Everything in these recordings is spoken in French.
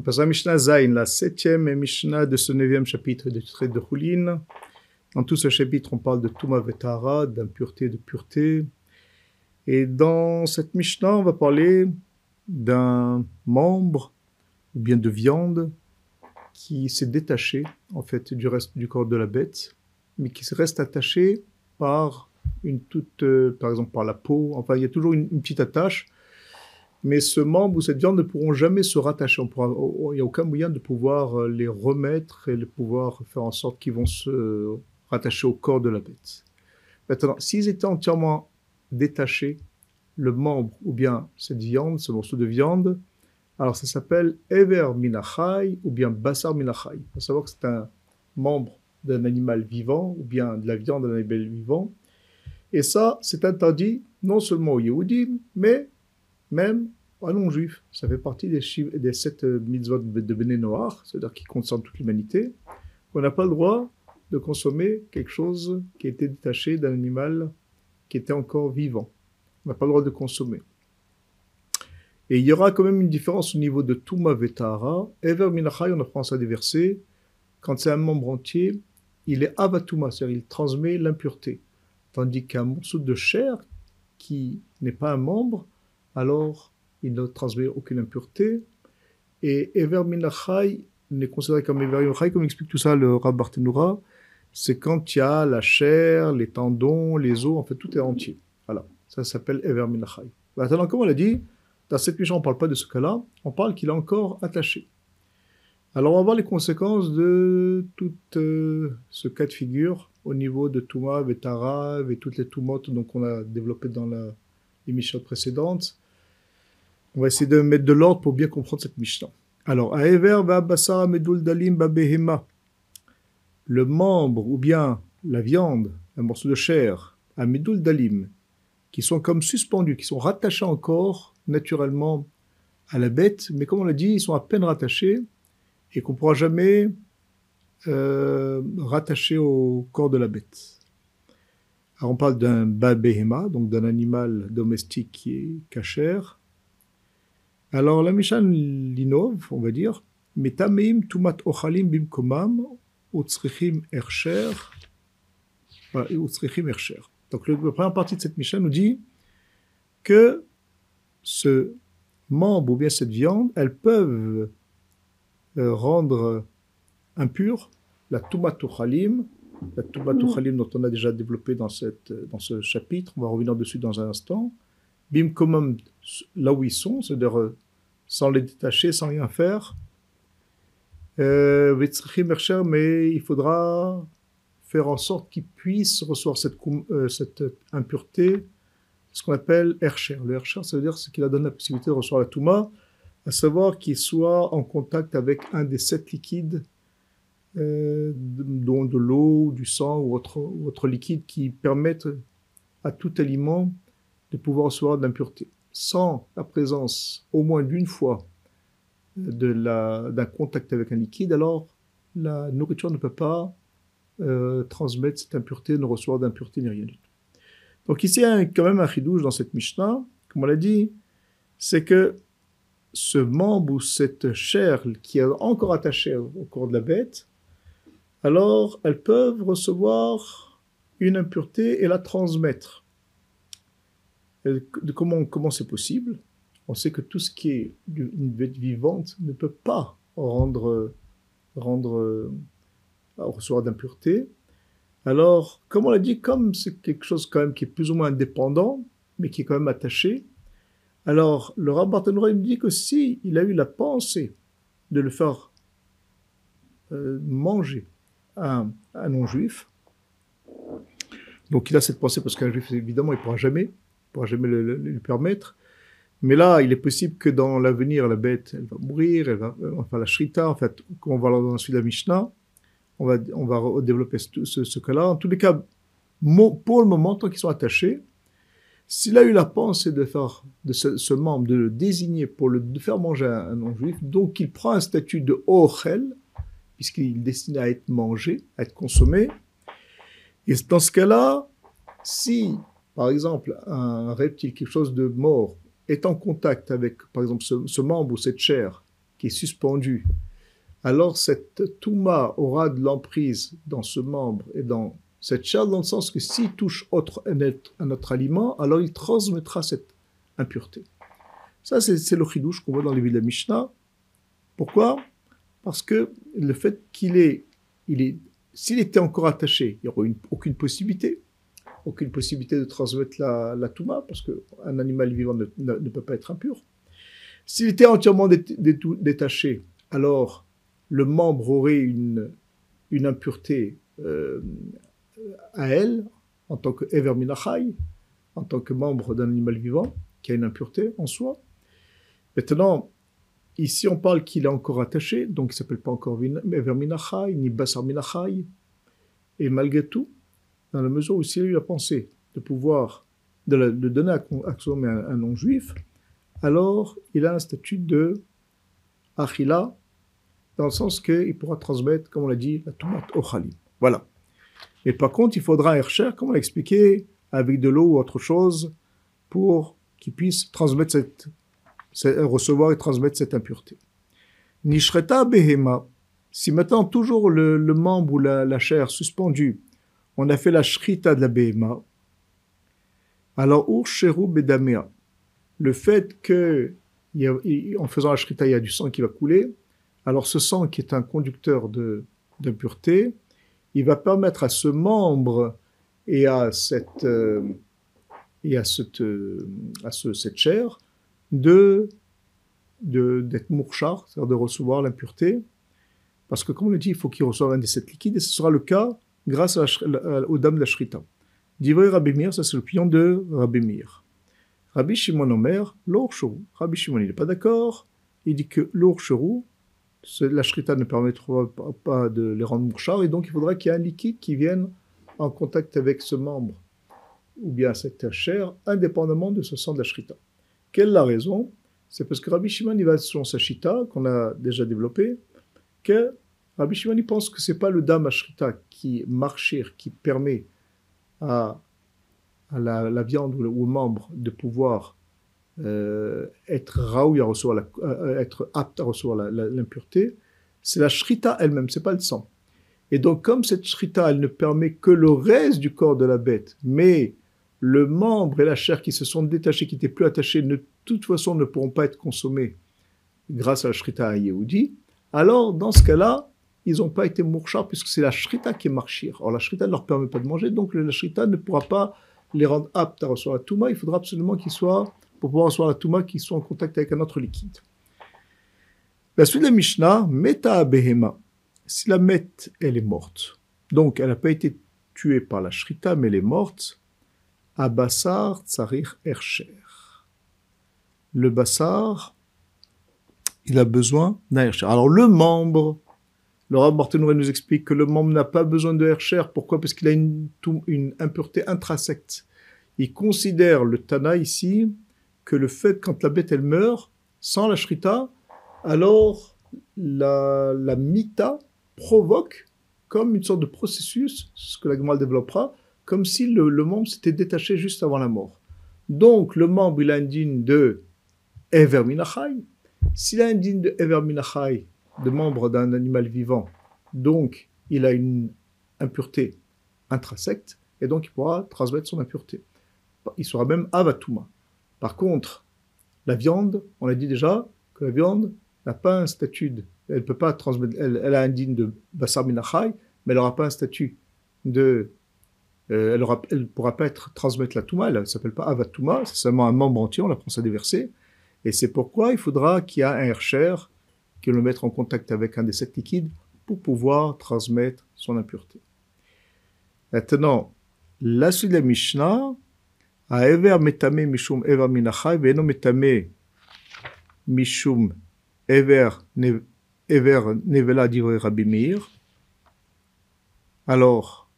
On passe à Mishnah Zain, la septième Mishnah de ce neuvième chapitre du traité de Choulin. Dans tout ce chapitre, on parle de Touma Vetara, d'impureté, de pureté. Et dans cette Mishnah, on va parler d'un membre, ou bien de viande, qui s'est détaché, en fait, du reste du corps de la bête, mais qui reste attaché par une toute, euh, par exemple, par la peau. Enfin, il y a toujours une petite attache mais ce membre ou cette viande ne pourront jamais se rattacher. il n'y a aucun moyen de pouvoir euh, les remettre et de pouvoir faire en sorte qu'ils vont se rattacher au corps de la bête. Maintenant, s'ils étaient entièrement détachés, le membre ou bien cette viande, ce morceau de viande, alors ça s'appelle Ever Minachai ou bien Basar Minachai. Il faut savoir que c'est un membre d'un animal vivant ou bien de la viande d'un animal vivant. Et ça, c'est interdit non seulement aux Yehudim, mais même un non-juif. Ça fait partie des, des sept euh, mitzvot de Béné Noir, c'est-à-dire qui concernent toute l'humanité. On n'a pas le droit de consommer quelque chose qui a été détaché d'un animal qui était encore vivant. On n'a pas le droit de consommer. Et il y aura quand même une différence au niveau de Touma Vetara. Ever Minachai, on apprend ça des versets. Quand c'est un membre entier, il est Avatuma, c'est-à-dire il transmet l'impureté. Tandis qu'un morceau de chair qui n'est pas un membre, alors il ne transmet aucune impureté. Et Ever Minachai n'est considéré comme Ever Minachai, comme explique tout ça le Rab Barthénoura, c'est quand il y a la chair, les tendons, les os, en fait tout est entier. Voilà, ça s'appelle Ever Minachai. Maintenant, comme on l'a dit, dans cette mission, on ne parle pas de ce cas-là, on parle qu'il est encore attaché. Alors, on va voir les conséquences de tout euh, ce cas de figure au niveau de Touma, Vetara et toutes les Toumotes qu'on a développées dans l'émission précédente. On va essayer de mettre de l'ordre pour bien comprendre cette Mishnah. Alors, Aever va medul dalim babehema. Le membre ou bien la viande, un morceau de chair, à medul dalim, qui sont comme suspendus, qui sont rattachés encore naturellement à la bête, mais comme on l'a dit, ils sont à peine rattachés et qu'on ne pourra jamais euh, rattacher au corps de la bête. Alors on parle d'un babehema, donc d'un animal domestique qui est cachère, alors la Mishan l'innove, on va dire, Metameim tumat ochalim bimkomam utzrichim ercher. Utzrichim ercher. Donc la première partie de cette Mishnah nous dit que ce membre ou bien cette viande, elles peuvent euh, rendre impure la tumat ochalim, la tumat ochalim dont on a déjà développé dans, cette, dans ce chapitre, on va revenir dessus dans un instant, bim komam là où ils sont, c'est-à-dire euh, sans les détacher, sans rien faire. Euh, mais il faudra faire en sorte qu'ils puissent recevoir cette, euh, impureté, ce qu'on appelle Ercher. Le Ercher, ça veut dire ce qui leur donne la possibilité de recevoir la Touma, à savoir qu'il soit en contact avec un des sept liquides, euh, dont de l'eau, du sang ou autre, ou autre liquide qui permettent à tout aliment de pouvoir recevoir de l'impureté. Sans la présence au moins d'une fois d'un contact avec un liquide, alors la nourriture ne peut pas euh, transmettre cette impureté, ne recevoir d'impureté ni rien du tout. Donc ici, il y a quand même un chidouche dans cette Mishnah, comme on l'a dit, c'est que ce membre ou cette chair qui est encore attachée au corps de la bête, alors elles peuvent recevoir une impureté et la transmettre. Euh, comment comment c'est possible? On sait que tout ce qui est une bête vivante ne peut pas rendre rendre euh, recevoir d'impureté. Alors, comme on l'a dit, comme c'est quelque chose quand même qui est plus ou moins indépendant, mais qui est quand même attaché, alors le rabbin il dit que si il a eu la pensée de le faire euh, manger à un non-juif, donc il a cette pensée parce qu'un juif, évidemment, il ne pourra jamais pourra jamais le, lui permettre. Mais là, il est possible que dans l'avenir, la bête, elle va mourir, elle va, enfin la shrita, en fait, comme on va dans la la Mishnah, on va, on va développer ce, ce, cas-là. En tous les cas, pour le moment, tant qu'ils sont attachés, s'il a eu la pensée de faire de ce, membre, de le désigner pour le faire manger à un non-juif, donc il prend un statut de ochel, puisqu'il est destiné à être mangé, à être consommé. Et dans ce cas-là, si par exemple, un reptile, quelque chose de mort, est en contact avec, par exemple, ce, membre ou cette chair qui est suspendu, alors cette touma aura de l'emprise dans ce membre et dans cette chair, dans le sens que s'il touche autre, un, autre aliment, alors il transmettra cette impureté. Ça, c'est le chidouche qu'on voit dans les villes de Mishnah. Pourquoi? Parce que le fait qu'il est, il est, s'il était encore attaché, il n'y aurait aucune possibilité, aucune possibilité de transmettre la, la touma, parce qu'un animal vivant ne, peut pas être impur. S'il était entièrement détaché, alors le membre aurait une, impureté euh, à elle, en tant que Minachai, en tant que membre d'un animal vivant, qui a une impureté en soi. Maintenant, ici on parle qu'il est encore attaché, donc il ne s'appelle pas encore Minachai, ni Basar Minachai. Et malgré tout, dans la mesure où s'il a pensée de pouvoir, de, donner à, consommer un, non-juif, alors il a un statut de Achila, dans le sens qu'il pourra transmettre, comme on l'a dit, la tomate au Khalim. Voilà. Et par contre, il faudra un Hercher, comme on l'a expliqué, avec de l'eau ou autre chose, pour qu'il puisse transmettre cette, recevoir et transmettre cette impureté. Nishreta behema. Si maintenant, toujours le, membre ou la, chair suspendue, on a fait la shrita de la behema, alors ursheru bedamea. Le fait que, en faisant la shrita, il y a du sang qui va couler, alors ce sang qui est un conducteur d'impureté, il va permettre à ce membre et à cette, euh, et à cette, euh, à ce, cette chair de d'être mourchar, c'est-à-dire de recevoir l'impureté, parce que comme on le dit, il faut qu'il reçoive un des sept liquides, et ce sera le cas grâce à aux dames de la Shrita. Divrei Rabbi Mir, ça c'est l'opinion de Rabbi Mir. Rabbi Shimon Omer, l'or Rabbi Shimon, il n'est pas d'accord, il dit que l'or la shrita ne permettra pas de les rendre mouchards, et donc il faudra qu'il y ait un liquide qui vienne en contact avec ce membre, ou bien cette chair, indépendamment de ce sang de la shrita. Quelle est la raison? C'est parce que Rabbi Shimon, il va selon sa shita, qu'on a déjà développé, que Rabbi pense que c'est pas le dam shrita qui marchir, qui permet à, la, viande ou au membre de pouvoir euh, être raoui à recevoir euh, être apte à recevoir l'impureté, c'est la shrita elle-même, c'est pas le sang. Et donc, comme cette shrita, elle ne permet que le reste du corps de la bête, mais le membre et la chair qui se sont détachés, qui n'étaient plus attachés, de toute façon ne pourront pas être consommés grâce à la shrita à Yehudi, alors dans ce cas-là, ils n'ont pas été mourchars puisque c'est la shrita qui est marchir. Or, la shrita ne leur permet pas de manger, donc la shrita ne pourra pas les rendre aptes à recevoir la touma. Il faudra absolument qu'ils soient pour pouvoir recevoir la Touma qui sont en contact avec un autre liquide. La suite de la Mishnah, Meta Behema. Si la Met, elle est morte, donc elle n'a pas été tuée par la Shrita, mais elle est morte, Abassar Tsarir Ercher. Le Bassar, il a besoin d'un Ercher. Alors le membre, le Rav nous explique que le membre n'a pas besoin de Ercher. Pourquoi? Parce qu'il a une, impureté intrinsèque. Il considère le Tana ici que le fait, quand la bête elle meurt, sans la shrita, alors la, mita provoque comme une sorte de processus, ce que la Gemara développera, comme si le, membre s'était détaché juste avant la mort. Donc le membre, il a indigne de Ever Minachai. S'il a indigne de Ever Minachai, de membre d'un animal vivant, donc il a une impureté intrinsèque, et donc il pourra transmettre son impureté. Il sera même Avatuma. Par contre, la viande, on a dit déjà que la viande n'a pas un statut, de, elle peut pas transmettre, elle, a un digne de Basar Minachai, mais elle n'aura pas un statut de, euh, elle ne pourra pas être transmettre la Touma, elle ne s'appelle pas Avatuma, c'est seulement un membre entier, on l'apprend ça des versets, et c'est pourquoi il faudra qu'il y ait un Hercher qui le mette en contact avec un des sept liquides pour pouvoir transmettre son impureté. Maintenant, la suite de la Mishnah, Ever metame mishum ever minachai, ve'eno metame mishum ever nevela divrei Rabbi Meir. Alors,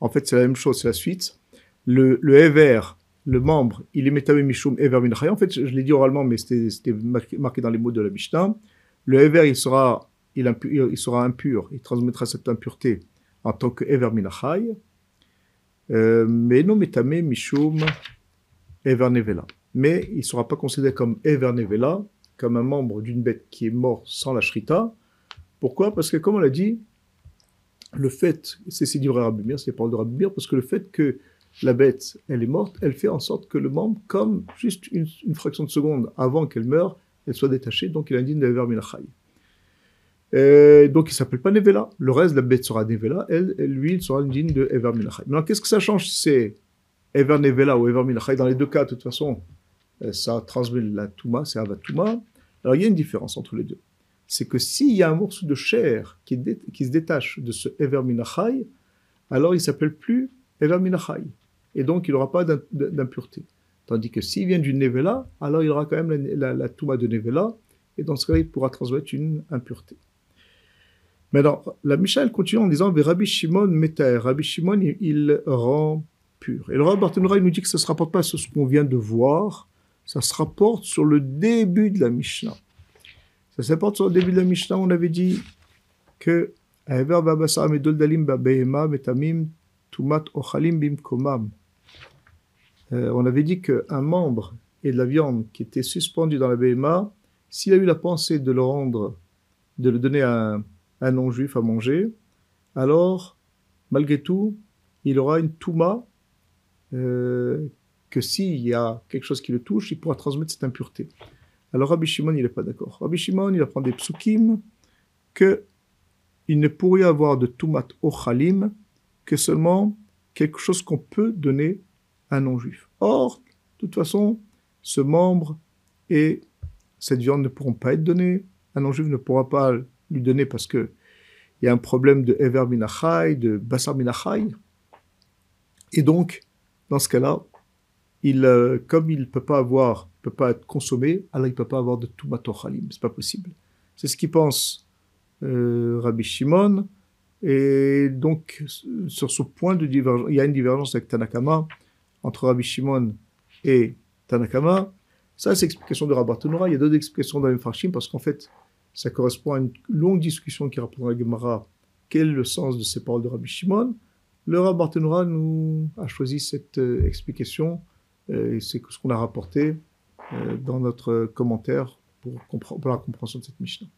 en fait, c'est la même chose, c'est la suite. Le, le ever, le membre, il est metame mishum ever minachai. En fait, je, l'ai dit oralement, mais c'était marqué dans les mots de la Mishnah. Le ever, il sera, impur, il sera impur, il transmettra cette impureté en tant que ever minachai. Euh, mais non metame mishum evernevela. Mais il ne sera pas considéré comme evernevela, comme un membre d'une bête qui est mort sans la shrita. Pourquoi? Parce que, comme on l'a dit, le fait, c'est c'est Rabbi Mir, c'est parole de Rabbi parce que le fait que la bête, elle est morte, elle fait en sorte que le membre, comme juste une, fraction de seconde avant qu'elle meure, elle soit détachée, donc il indigne d'Ever Minachai. Euh, donc il s'appelle pas Nevela. Le reste, la bête sera Nevela, elle, lui, il sera indigne de Ever Minachai. Maintenant, qu'est-ce que ça change si c'est Ever Nevela ou Ever Minachai? Dans les deux cas, de toute façon, euh, ça transmet la Touma, c'est Avatuma. Alors il y a une différence entre les deux. C'est que s'il y a un morceau de chair qui, se détache de ce Ever Minachai, alors il s'appelle plus et donc il n'aura pas d'impureté. Tandis que s'il vient d'une Nevela, alors il aura quand même la, la, Touma de Nevela, et dans ce cas, il pourra transmettre une impureté. Maintenant, la Mishnah, continue en disant Rabbi Shimon Meter. Rabbi Shimon, il, rend pur. Et le Rabbi Barthénoura, il nous dit que ça ne se rapporte pas sur ce qu'on vient de voir, ça se rapporte sur le début de la Mishnah. Ça se rapporte sur le début de la Mishnah, on avait dit que Tumat Ochalim Bimkomam. Euh, on avait dit qu'un membre et de la viande qui était suspendu dans la BMA, s'il a eu la pensée de le rendre, de le donner à un, non-juif à manger, alors, malgré tout, il aura une touma euh, que s'il y a quelque chose qui le touche, il pourra transmettre cette impureté. Alors Rabbi Shimon, il n'est pas d'accord. Rabbi Shimon, il apprend des psukim que il ne pourrait avoir de tumat ochalim seulement quelque chose qu'on peut donner un non-juif. Or, de toute façon, ce membre et cette viande ne pourront pas être donnés. Un non-juif ne pourra pas lui donner parce que il y a un problème de Ever Minachai, de Basar Minachai. Et donc, dans ce cas-là, il, euh, comme il ne peut pas avoir, peut pas être consommé, alors il ne peut pas avoir de Tumatochalim. C'est pas possible. C'est ce qu'il pense euh, Rabbi Shimon. Et donc, sur ce point il y a une divergence avec Tanakama entre Rabbi Shimon et Tanakama. Ça, c'est l'explication de Rabbi Tanura. Il y a d'autres explications dans les Farshim parce qu'en fait, ça correspond à une longue discussion qui rapporte la Gemara quel est le sens de ces paroles de Rabbi Shimon? Le Rabbi Tanura nous a choisi cette euh, explication euh, et c'est ce qu'on a rapporté euh, dans notre commentaire pour la compréhension de cette Mishnah.